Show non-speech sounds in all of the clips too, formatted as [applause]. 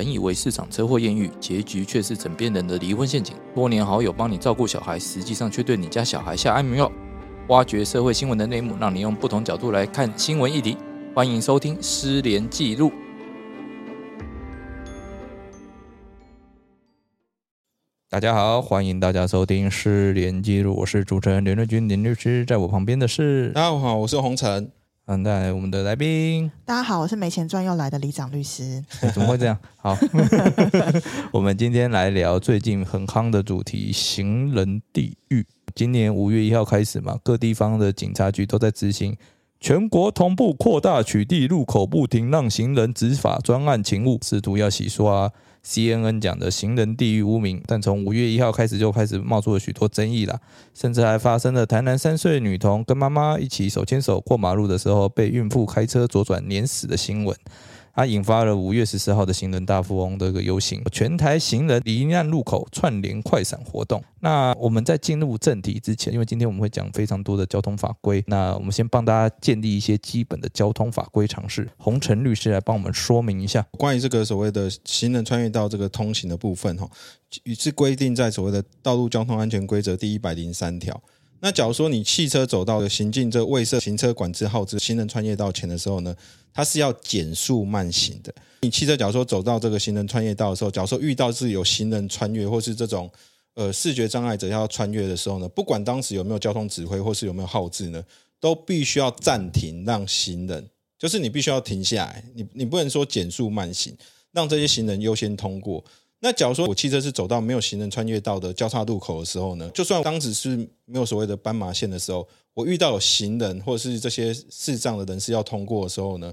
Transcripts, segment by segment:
本以为市场车祸艳遇，结局却是枕边人的离婚陷阱。多年好友帮你照顾小孩，实际上却对你家小孩下安眠药。挖掘社会新闻的内幕，让你用不同角度来看新闻议题。欢迎收听《失联记录》。大家好，欢迎大家收听《失联记录》，我是主持人连瑞君林律师，在我旁边的是大家好，我是洪晨。嗯，带来我们的来宾。大家好，我是没钱赚又来的李长律师。[laughs] 怎么会这样？好，[laughs] 我们今天来聊最近很夯的主题——行人地狱。今年五月一号开始嘛，各地方的警察局都在执行全国同步扩大取缔路口不停让行人执法专案勤务，试图要洗刷。CNN 讲的行人地狱污名，但从五月一号开始就开始冒出了许多争议啦，甚至还发生了台南三岁女童跟妈妈一起手牵手过马路的时候，被孕妇开车左转碾死的新闻。它引发了五月十四号的行人大富翁的一个游行，全台行人离岸路口串联快闪活动。那我们在进入正题之前，因为今天我们会讲非常多的交通法规，那我们先帮大家建立一些基本的交通法规常识。洪晨律师来帮我们说明一下关于这个所谓的行人穿越到这个通行的部分哈，是规定在所谓的道路交通安全规则第一百零三条。那假如说你汽车走到行进这未设行车管制号志行人穿越道前的时候呢，它是要减速慢行的。你汽车假如说走到这个行人穿越道的时候，假如说遇到是有行人穿越或是这种呃视觉障碍者要穿越的时候呢，不管当时有没有交通指挥或是有没有号志呢，都必须要暂停让行人，就是你必须要停下来，你你不能说减速慢行，让这些行人优先通过。那假如说我汽车是走到没有行人穿越道的交叉路口的时候呢，就算当时是没有所谓的斑马线的时候，我遇到有行人或者是这些视障的人士要通过的时候呢，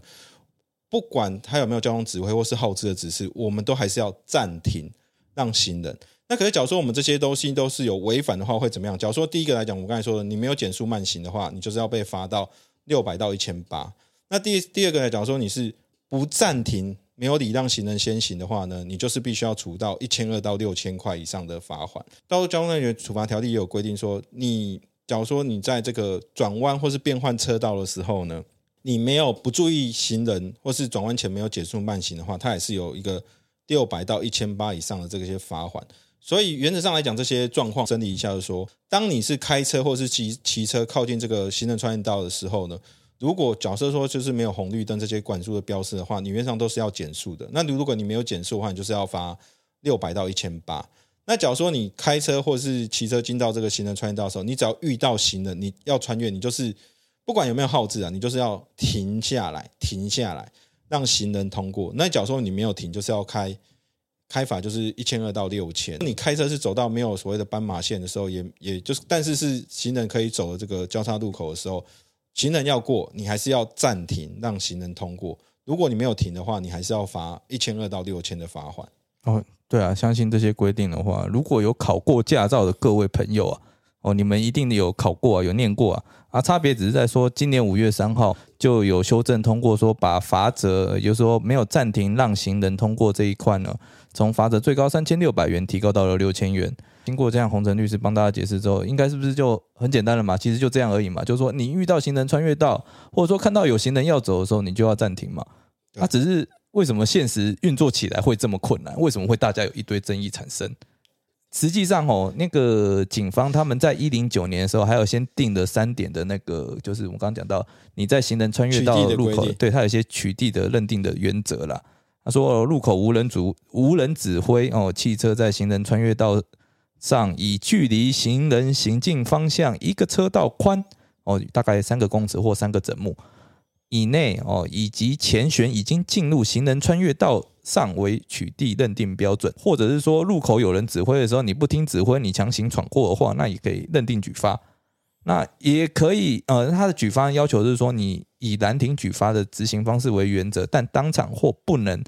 不管他有没有交通指挥或是号志的指示，我们都还是要暂停让行人。那可是假如说我们这些东西都是有违反的话，会怎么样？假如说第一个来讲，我刚才说的，你没有减速慢行的话，你就是要被罚到六百到一千八。那第第二个来讲说，你是不暂停。没有礼让行人先行的话呢，你就是必须要处到一千二到六千块以上的罚款。道路交通安全处罚条例也有规定说，你假如说你在这个转弯或是变换车道的时候呢，你没有不注意行人或是转弯前没有减速慢行的话，它也是有一个六百到一千八以上的这些罚款。所以原则上来讲，这些状况整理一下，就是说，当你是开车或是骑骑车靠近这个行人穿越道的时候呢。如果假设说就是没有红绿灯这些管束的标识的话，你原上都是要减速的。那如果你没有减速的话，你就是要罚六百到一千八。那假如说你开车或是骑车进到这个行人穿越道的时候，你只要遇到行人，你要穿越，你就是不管有没有号志啊，你就是要停下来，停下来让行人通过。那假如说你没有停，就是要开开罚，就是一千二到六千。你开车是走到没有所谓的斑马线的时候，也也就是但是是行人可以走的这个交叉路口的时候。行人要过，你还是要暂停让行人通过。如果你没有停的话，你还是要罚一千二到六千的罚款。哦，对啊，相信这些规定的话，如果有考过驾照的各位朋友啊，哦，你们一定有考过啊，有念过啊。啊，差别只是在说，今年五月三号就有修正通过，说把罚则，也就是说没有暂停让行人通过这一块呢，从罚则最高三千六百元提高到了六千元。经过这样，洪晨律师帮大家解释之后，应该是不是就很简单了嘛？其实就这样而已嘛，就是说你遇到行人穿越道，或者说看到有行人要走的时候，你就要暂停嘛。它只是为什么现实运作起来会这么困难？为什么会大家有一堆争议产生？实际上哦，那个警方他们在一零九年的时候，还有先定的三点的那个，就是我们刚刚讲到，你在行人穿越道路口，对他有些取缔的认定的原则啦。他说路口无人主无人指挥哦，汽车在行人穿越道。上以距离行人行进方向一个车道宽哦，大概三个公尺或三个整目以内哦，以及前悬已经进入行人穿越道上为取缔认定标准，或者是说路口有人指挥的时候，你不听指挥，你强行闯过的话，那也可以认定举发。那也可以呃，他的举发要求是说，你以拦停举发的执行方式为原则，但当场或不能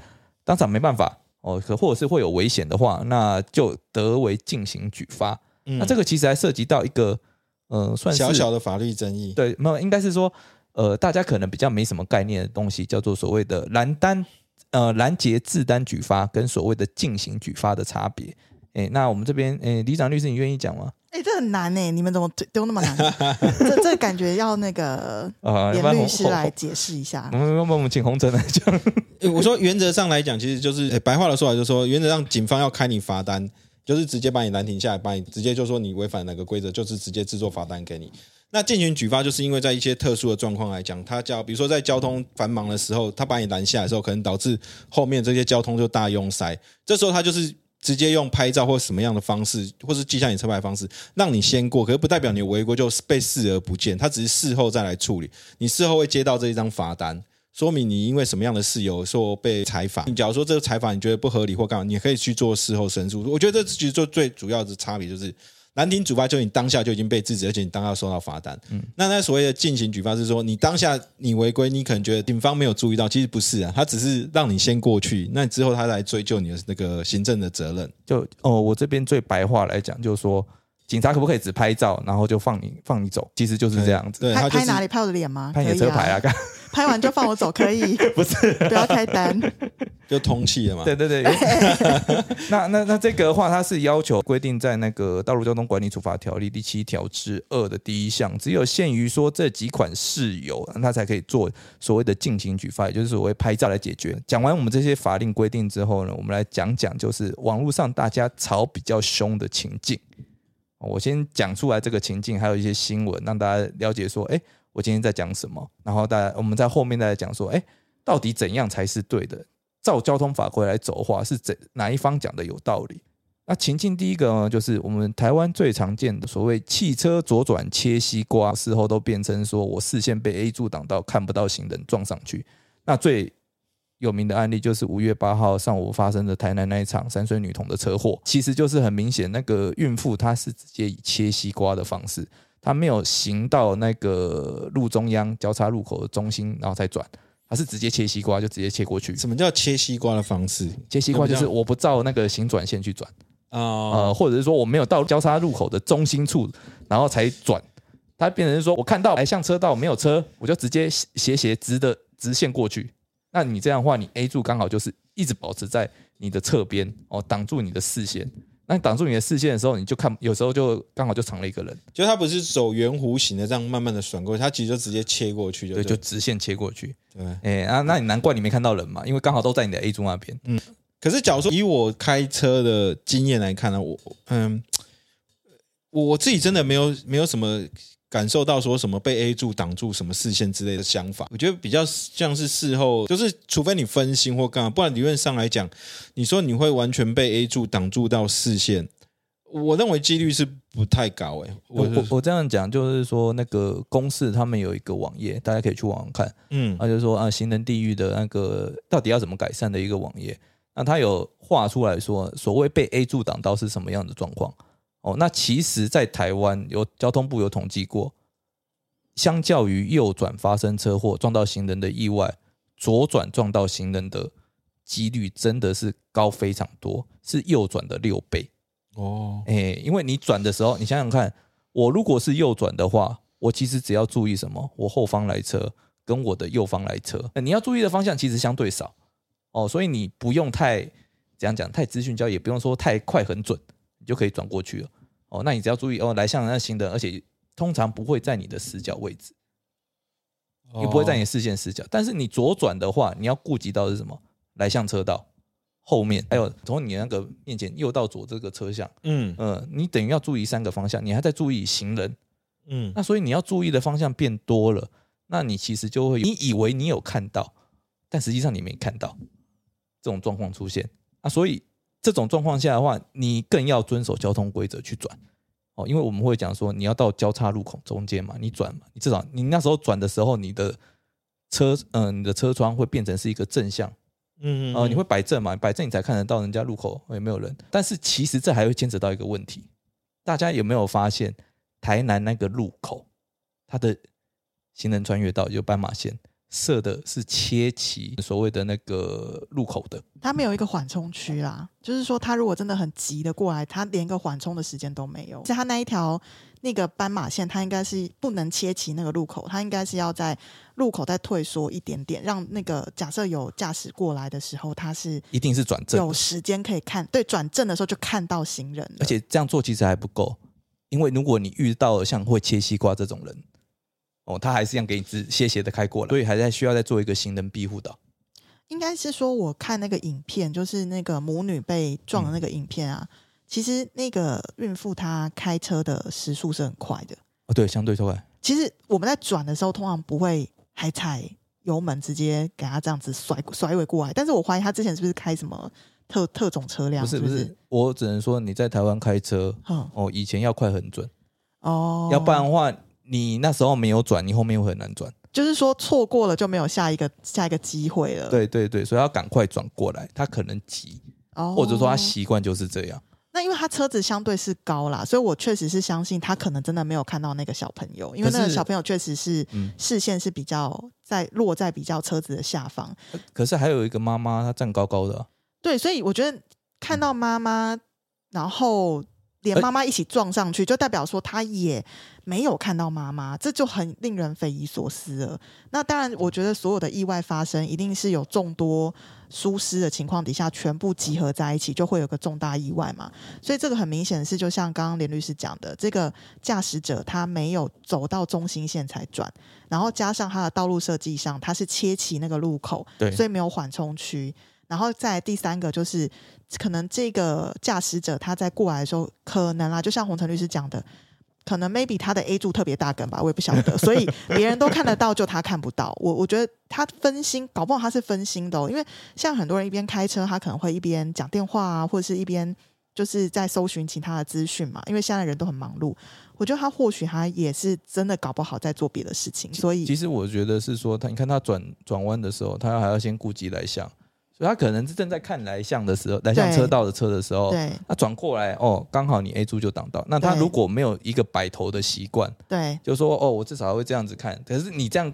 当场没办法。哦，可或者是会有危险的话，那就得为进行举发。那这个其实还涉及到一个，呃，算是小小的法律争议。对，没有，应该是说，呃，大家可能比较没什么概念的东西，叫做所谓的拦单，呃，拦截自单举发跟所谓的进行举发的差别。哎，那我们这边，哎，李长律师，你愿意讲吗？哎、这很难哎，你们怎么丢那么难？[laughs] 这这感觉要那个 [laughs] 啊，严律师来解释一下我。们我们我们请洪哲来讲。[laughs] 我说原则上来讲，其实就是、诶白话的说法，就是说原则上警方要开你罚单，就是直接把你拦停下来，把你直接就说你违反哪个规则，就是直接制作罚单给你。那进行举发，就是因为在一些特殊的状况来讲，他叫比如说在交通繁忙的时候，他把你拦下来的时候，可能导致后面这些交通就大拥塞，这时候他就是。直接用拍照或什么样的方式，或是记下你车牌方式，让你先过，可是不代表你违规就被视而不见，他只是事后再来处理。你事后会接到这一张罚单，说明你因为什么样的事由说被采访。你假如说这个采访你觉得不合理或干嘛，你可以去做事后申诉。我觉得这其实就最主要的差别就是。难听举发，就你当下就已经被制止，而且你当下收到罚单。嗯，那那所谓的进行举发是说，你当下你违规，你可能觉得警方没有注意到，其实不是啊，他只是让你先过去，那之后他来追究你的那个行政的责任。就哦，我这边最白话来讲，就是说，警察可不可以只拍照，然后就放你放你走？其实就是这样子，对，他就是拍拍哪里？拍我的脸吗？拍你的车牌啊，干拍完就放我走，可以，[laughs] 不是？不要开单。就通气了嘛。对对对，[laughs] 那那那这个的话，它是要求规定在那个《道路交通管理处罚条例》第七条之二的第一项，只有限于说这几款事由，它才可以做所谓的进行举发，也就是所谓拍照来解决。讲完我们这些法令规定之后呢，我们来讲讲就是网络上大家吵比较凶的情境。我先讲出来这个情境，还有一些新闻，让大家了解说，哎，我今天在讲什么。然后大家我们在后面再来讲说，哎，到底怎样才是对的？照交通法规来走的话，是怎哪一方讲的有道理？那情境第一个呢，就是我们台湾最常见的所谓汽车左转切西瓜，事后都变成说我视线被 A 柱挡到，看不到行人撞上去。那最有名的案例就是五月八号上午发生的台南那一场三岁女童的车祸，其实就是很明显，那个孕妇她是直接以切西瓜的方式，她没有行到那个路中央交叉路口的中心，然后再转，她是直接切西瓜就直接切过去。什么叫切西瓜的方式切西瓜就是我不照那个行转线去转，啊？呃，或者是说我没有到交叉路口的中心处，然后才转，它变成是说我看到来向车道没有车，我就直接斜斜直的直线过去。那你这样的话，你 A 柱刚好就是一直保持在你的侧边哦，挡住你的视线。那你挡住你的视线的时候，你就看有时候就刚好就藏了一个人，就他不是走圆弧形的这样慢慢的转过去，他其实就直接切过去就就直线切过去。对。哎、啊，那你难怪你没看到人嘛，因为刚好都在你的 A 柱那边。嗯可是，假如说以我开车的经验来看呢，我嗯，我自己真的没有没有什么感受到说什么被 A 柱挡住什么视线之类的想法。我觉得比较像是事后，就是除非你分心或干嘛，不然理论上来讲，你说你会完全被 A 柱挡住到视线，我认为几率是不太高诶、我我我我这样讲就是说，那个公司他们有一个网页，大家可以去网上看。嗯他就说啊，行人地狱的那个到底要怎么改善的一个网页。那他有画出来说，所谓被 A 柱挡到是什么样的状况？哦，那其实，在台湾有交通部有统计过，相较于右转发生车祸撞到行人的意外，左转撞到行人的几率真的是高非常多，是右转的六倍。哦，哎、因为你转的时候，你想想看，我如果是右转的话，我其实只要注意什么？我后方来车跟我的右方来车，呃你要注意的方向其实相对少哦，所以你不用太怎样讲，太资讯交易，也不用说太快很准，你就可以转过去了。哦，那你只要注意哦，来向那行人，而且通常不会在你的死角位置，也不会在你视线死角。但是你左转的话，你要顾及到的是什么？来向车道后面，还有从你那个面前右到左这个车厢。嗯呃，你等于要注意三个方向，你还在注意行人，嗯那所以你要注意的方向变多了，那你其实就会，你以为你有看到，但实际上你没看到这种状况出现啊，所以这种状况下的话，你更要遵守交通规则去转哦，因为我们会讲说你要到交叉路口中间嘛，你转嘛，你至少你那时候转的时候，你的车嗯、你的车窗会变成是一个正向。嗯呃，你会摆正嘛？摆正你才看得到人家路口有没有人。但是其实这还会牵扯到一个问题，大家有没有发现台南那个路口，它的行人穿越道有斑马线设的是切齐所谓的那个路口的，它没有一个缓冲区啦，就是说他如果真的很急的过来，他连个缓冲的时间都没有。是他那一条那个斑马线，他应该是不能切齐那个路口，他应该是要在路口再退缩一点点，让那个假设有驾驶过来的时候，他是一定是转正有时间可以看，对，转正的时候就看到行人。而且这样做其实还不够。因为如果你遇到了像会切西瓜这种人，哦，他还是一样给你直斜斜的开过来，所以还在需要再做一个行人庇护岛。应该是说，我看那个影片，就是那个母女被撞的那个影片啊。其实那个孕妇她开车的时速是很快的，哦，对，相对快。其实我们在转的时候，通常不会还踩油门，直接给她这样子甩甩尾过来。但是我怀疑她之前是不是开什么特特种车辆？不是不是，我只能说你在台湾开车，嗯哦，以前要快很准，哦，要不然的话，你那时候没有转，你后面会很难转。就是说错过了就没有下一个下一个机会了。，对对对，所以要赶快转过来，他可能急，哦，或者说他习惯就是这样。那因为他车子相对是高啦，所以我确实是相信他可能真的没有看到那个小朋友，因为那个小朋友确实是嗯视线是比较在落在比较车子的下方。可是还有一个妈妈，她站高高的啊、对，所以我觉得看到妈妈，然后连妈妈一起撞上去，就代表说他也没有看到妈妈，这就很令人匪夷所思了。那当然，我觉得所有的意外发生，一定是有众多疏失的情况底下，全部集合在一起，就会有个重大意外嘛。所以这个很明显是，就像刚刚连律师讲的，这个驾驶者他没有走到中心线才转，然后加上他的道路设计上，他是切齐那个路口，对所以没有缓冲区。然后再第三个就是，可能这个驾驶者他在过来的时候，可能啊，就像洪晨律师讲的，可能 maybe 他的 A 柱特别大根吧，我也不晓得，所以别人都看得到，就他看不到。我我觉得他分心，搞不好他是分心的、哦，因为像很多人一边开车，他可能会一边讲电话啊，或者是一边就是在搜寻其他的资讯嘛，因为现在人都很忙碌。我觉得他或许他也是真的搞不好在做别的事情，所以其实我觉得是说，他你看他转转弯的时候，他还要先顾及来向，所以他可能是正在看来向的时候，来向车道的车的时候，对他转过来哦，刚好你 A 柱就挡到。那他如果没有一个摆头的习惯，对就说哦，我至少还会这样子看。可是你这样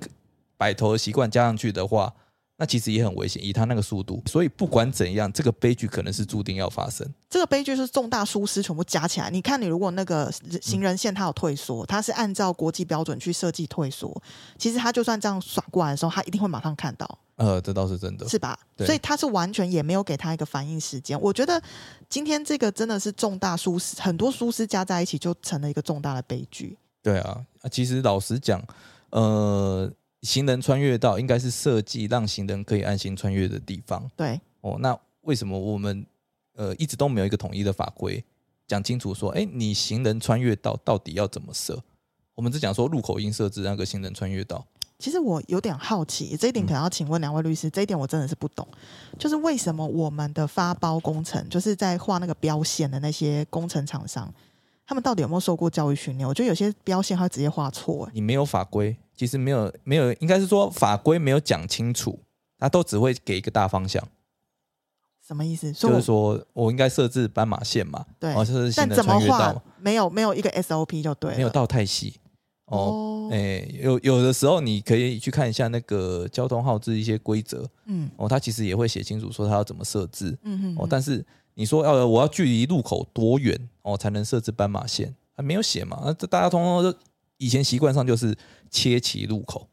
摆头的习惯加上去的话，那其实也很危险，以他那个速度。所以不管怎样，这个悲剧可能是注定要发生。这个悲剧是重大疏失全部加起来。你看，你如果那个行人线它有退缩，它是按照国际标准去设计退缩，其实他就算这样甩过来的时候，他一定会马上看到，呃，这倒是真的。是吧？对所以他是完全也没有给他一个反应时间。我觉得今天这个真的是重大疏失，很多疏失加在一起就成了一个重大的悲剧。对啊，啊其实老实讲，呃，行人穿越道应该是设计让行人可以安心穿越的地方对，哦。那为什么我们呃一直都没有一个统一的法规讲清楚说，哎，你行人穿越道到底要怎么设？我们只讲说入口应设置那个行人穿越道。其实我有点好奇，这一点可能要请问两位律师，这一点我真的是不懂，就是为什么我们的发包工程，就是在画那个标线的那些工程厂商，他们到底有没有受过教育训练？我觉得有些标线他直接画错、欸，你没有法规，其实没有没有，应该是说法规没有讲清楚，他都只会给一个大方向，什么意思？就是说我应该设置斑马线嘛，对哦，设置行人但怎么穿越道画，没有没有一个 SOP 就对了，没有到太细哦。哦哎、有有的时候你可以去看一下那个交通号志一些规则嗯哦，他其实也会写清楚说他要怎么设置嗯嗯哦。但是你说要我要距离路口多远哦才能设置斑马线，它没有写嘛？那这大家通通都以前习惯上就是切齐路口，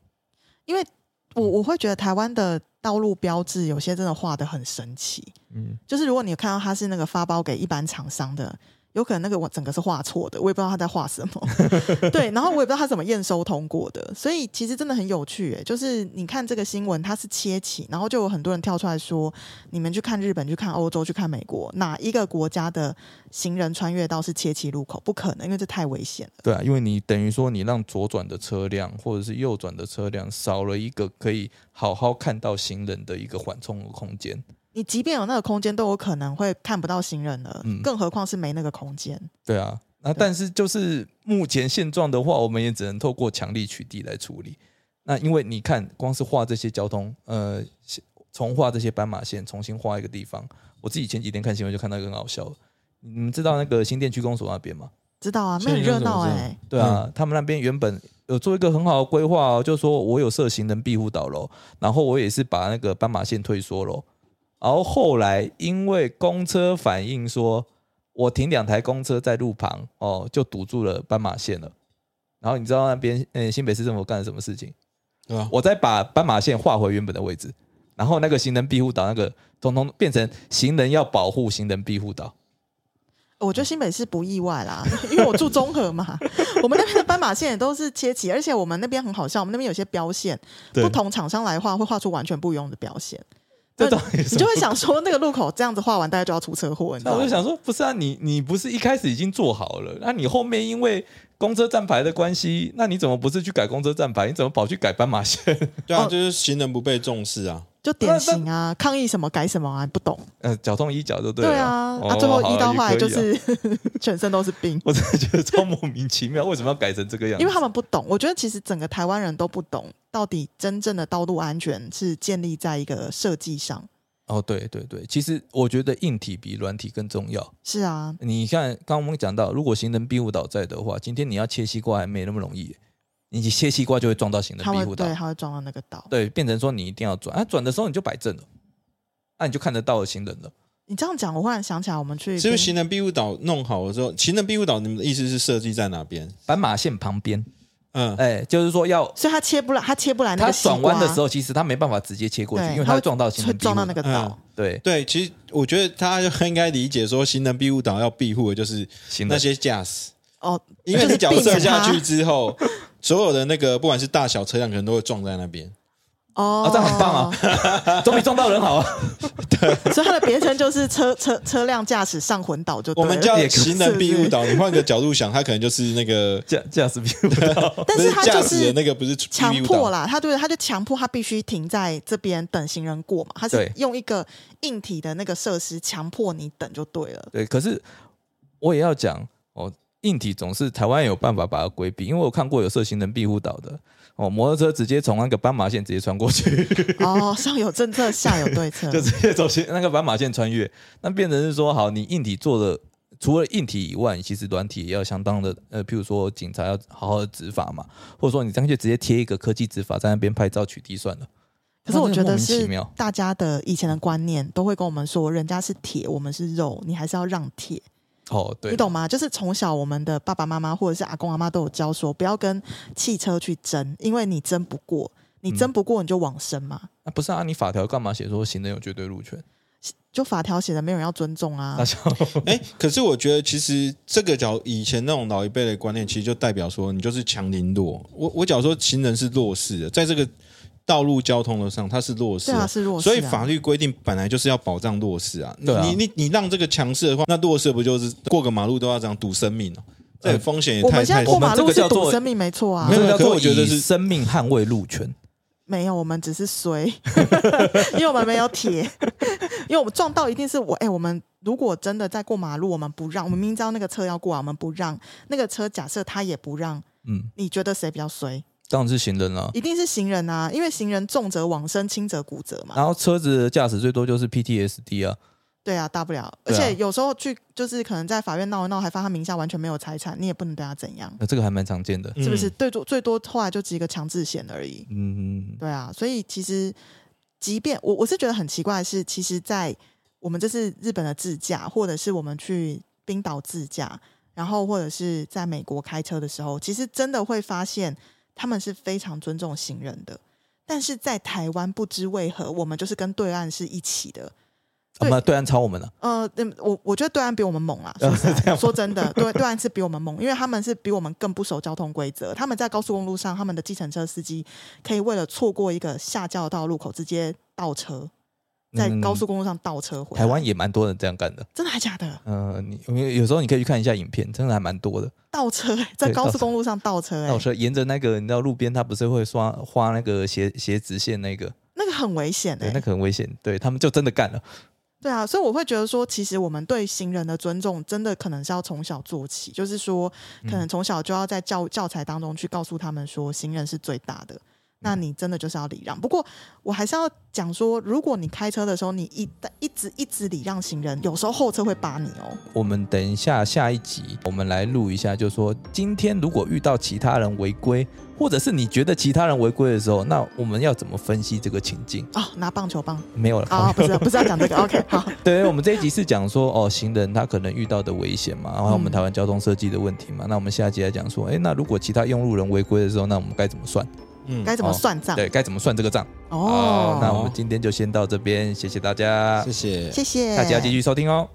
因为我我会觉得台湾的道路标志有些真的画的很神奇，嗯，就是如果你有看到它是那个发包给一般厂商的，有可能那个我整个是画错的，我也不知道他在画什么。[laughs] 对，然后我也不知道他怎么验收通过的，所以其实真的很有趣。诶，就是你看这个新闻，它是切起，然后就有很多人跳出来说，你们去看日本、去看欧洲、去看美国，哪一个国家的行人穿越道是切起路口？不可能，因为这太危险了。对啊，因为你等于说你让左转的车辆或者是右转的车辆少了一个可以好好看到行人的一个缓冲的空间。你即便有那个空间，都有可能会看不到行人了，嗯更何况是没那个空间。对啊，那但是就是目前现状的话，我们也只能透过强力取缔来处理。那因为你看，光是画这些交通，呃，重画这些斑马线，重新画一个地方，我自己前几天看新闻就看到一个很好笑的，你们知道那个新店区公所那边吗？知道啊，那很热闹哎、对啊，他们那边原本有做一个很好的规划哦，就说我有设行人庇护岛喽，然后我也是把那个斑马线退缩喽，然后后来因为公车反映说，我停两台公车在路旁哦，就堵住了斑马线了。然后你知道那边呃新北市政府干了什么事情？对吧？我再把斑马线画回原本的位置，然后那个行人庇护岛那个通通变成行人要保护行人庇护岛。我觉得新北市不意外啦，[laughs] 因为我住中和嘛，[laughs] 我们那边的斑马线也都是切齐，而且我们那边很好笑，我们那边有些标线，不同厂商来画会画出完全不一样的标线，这到底是你就会想说那个路口这样子画完，大家就要出车祸，你知道吗那我就？想说，不是啊，你你不是一开始已经做好了，那你后面因为公车站牌的关系，那你怎么不是去改公车站牌？你怎么跑去改斑马线？[laughs] 对啊，哦就是行人不被重视啊。就典型啊，抗议什么改什么啊，不懂。呃，脚痛医脚就对了。对啊，哦啊，最后好医到后来就是 [laughs] 全身都是病。[laughs] 我真的觉得超莫名其妙，为什么要改成这个样子？因为他们不懂，我觉得其实整个台湾人都不懂，到底真正的道路安全是建立在一个设计上。哦，对对对，其实我觉得硬体比软体更重要。是啊，你看，刚刚我们讲到，如果行人庇护岛在的话，今天你要切西瓜还没那么容易耶，你切西瓜就会撞到行人庇护岛他会对，，他会撞到那个岛。对，变成说你一定要转，啊，转的时候你就摆正了，那、你就看得到行人了。你这样讲，我忽然想起来，我们去是不是行人庇护岛弄好了之后，行人庇护岛你们的意思是设计在哪边？斑马线旁边，嗯，哎，就是说要所以他切不来，他切不来那他个西瓜转弯的时候，其实他没办法直接切过去，因为他会撞到行人撞到那个嗯岛。对对，其实我觉得大家就应该理解说，行人庇护岛要庇护的就是。那些驾驶，哦，因为你脚射下去之后，[laughs] 所有的那个不管是大小车辆，可能都会撞在那边。哦啊，这样很棒啊！[laughs] 总比撞到人好啊！对所以它的别称就是车车车辆驾驶上魂岛就我们叫行人庇护岛，你换个角度想，它可能就是那个驾驾驶庇护岛，[laughs] 但是它就是那个不是强迫啦，他对他就强迫他必须停在这边等行人过嘛，他是用一个硬体的那个设施强迫你等就对了。对，可是我也要讲哦，硬体总是台湾有办法把它规避，因为我看过有设行人庇护岛的哦，摩托车直接从那个斑马线直接穿过去，[laughs] 哦，上有政策，下有对策，[laughs] 就直接走行那个斑马线穿越，那变成是说，好，你硬体做的除了硬体以外，其实软体也要相当的呃，譬如说警察要好好的执法嘛，或者说你干脆直接贴一个科技执法在那边拍照取缔算了。可是我觉得是大家的以前的观念都会跟我们说，人家是铁，我们是肉，你还是要让铁，哦，对，你懂吗？就是从小我们的爸爸妈妈或者是阿公阿妈都有教说，不要跟汽车去争，因为你争不过，你嗯争不过你就往生嘛。啊，不是啊，你法条干嘛写说行人有绝对路权？就法条写的没有人要尊重啊那，就 [laughs] 哎，可是我觉得其实这个角以前那种老一辈的观念，其实就代表说你就是强凌弱。我我假如说行人是弱势的，在这个道路交通的上，它是弱势的对啊，是弱势、啊。所以法律规定本来就是要保障弱势啊。对啊你你你让这个强势的话，那弱势不就是过个马路都要这样赌生命哦？这风险也太我们现在过马路是我们这个叫做赌生命，没错啊没。有可我觉得是生命捍卫路权。没有，我们只是随，[laughs] 因为我们没有铁，[laughs] 因为我们撞到一定是我哎、我们如果真的在过马路，我们不让，我们明知道那个车要过啊，我们不让，那个车假设他也不让，嗯，你觉得谁比较衰？当然是行人了、一定是行人啊，因为行人重则往生，轻则骨折嘛。然后车子的驾驶最多就是 PTSD 啊，对啊，大不了，而对啊且有时候去就是可能在法院闹一闹，还发他名下完全没有财产，你也不能对他怎样，那这个还蛮常见的。是不是？嗯最多最多后来就只一个强制险而已。嗯，对啊，所以其实即便我我是觉得很奇怪的是，其实，在我们这是日本的自驾，或者是我们去冰岛自驾，然后或者是在美国开车的时候，其实真的会发现他们是非常尊重行人的。但是在台湾，不知为何，我们就是跟对岸是一起的。我们对岸超我们了、呃，嗯，我我觉得对岸比我们猛啊。[laughs] 说实在说真的，对对岸是比我们猛，因为他们是比我们更不守交通规则。他们在高速公路上，他们的计程车司机可以为了错过一个下交道路口，直接倒车，在嗯高速公路上倒车回来。台湾也蛮多人这样干的。真的还假的？嗯、你因为有时候你可以去看一下影片，真的还蛮多的。倒车、欸、在高速公路上倒车、欸，倒车沿着那个，你知道路边他不是会刷画那个斜斜直线那个，那个很危险对，哎、那个很危险。对他们就真的干了。对啊，所以我会觉得说，其实我们对行人的尊重，真的可能是要从小做起，就是说，可能从小就要在教教材当中去告诉他们说，行人是最大的。那你真的就是要礼让。不过我还是要讲说，如果你开车的时候，你一一直一直礼让行人，有时候后车会扒你哦。我们等一下下一集，我们来录一下，就说今天如果遇到其他人违规，或者是你觉得其他人违规的时候，那我们要怎么分析这个情境？哦，拿棒球棒没有了，啊、不是不是要讲这个，OK，好，[laughs] 对，我们这一集是讲说哦，行人他可能遇到的危险嘛，然后我们嗯台湾交通设计的问题嘛。那我们下一集来讲说，哎，那如果其他用路人违规的时候，那我们该怎么算？嗯，该怎么算账？对，该怎么算这个账？哦，那我们今天就先到这边，谢谢大家谢，谢。谢谢，大家继续收听哦。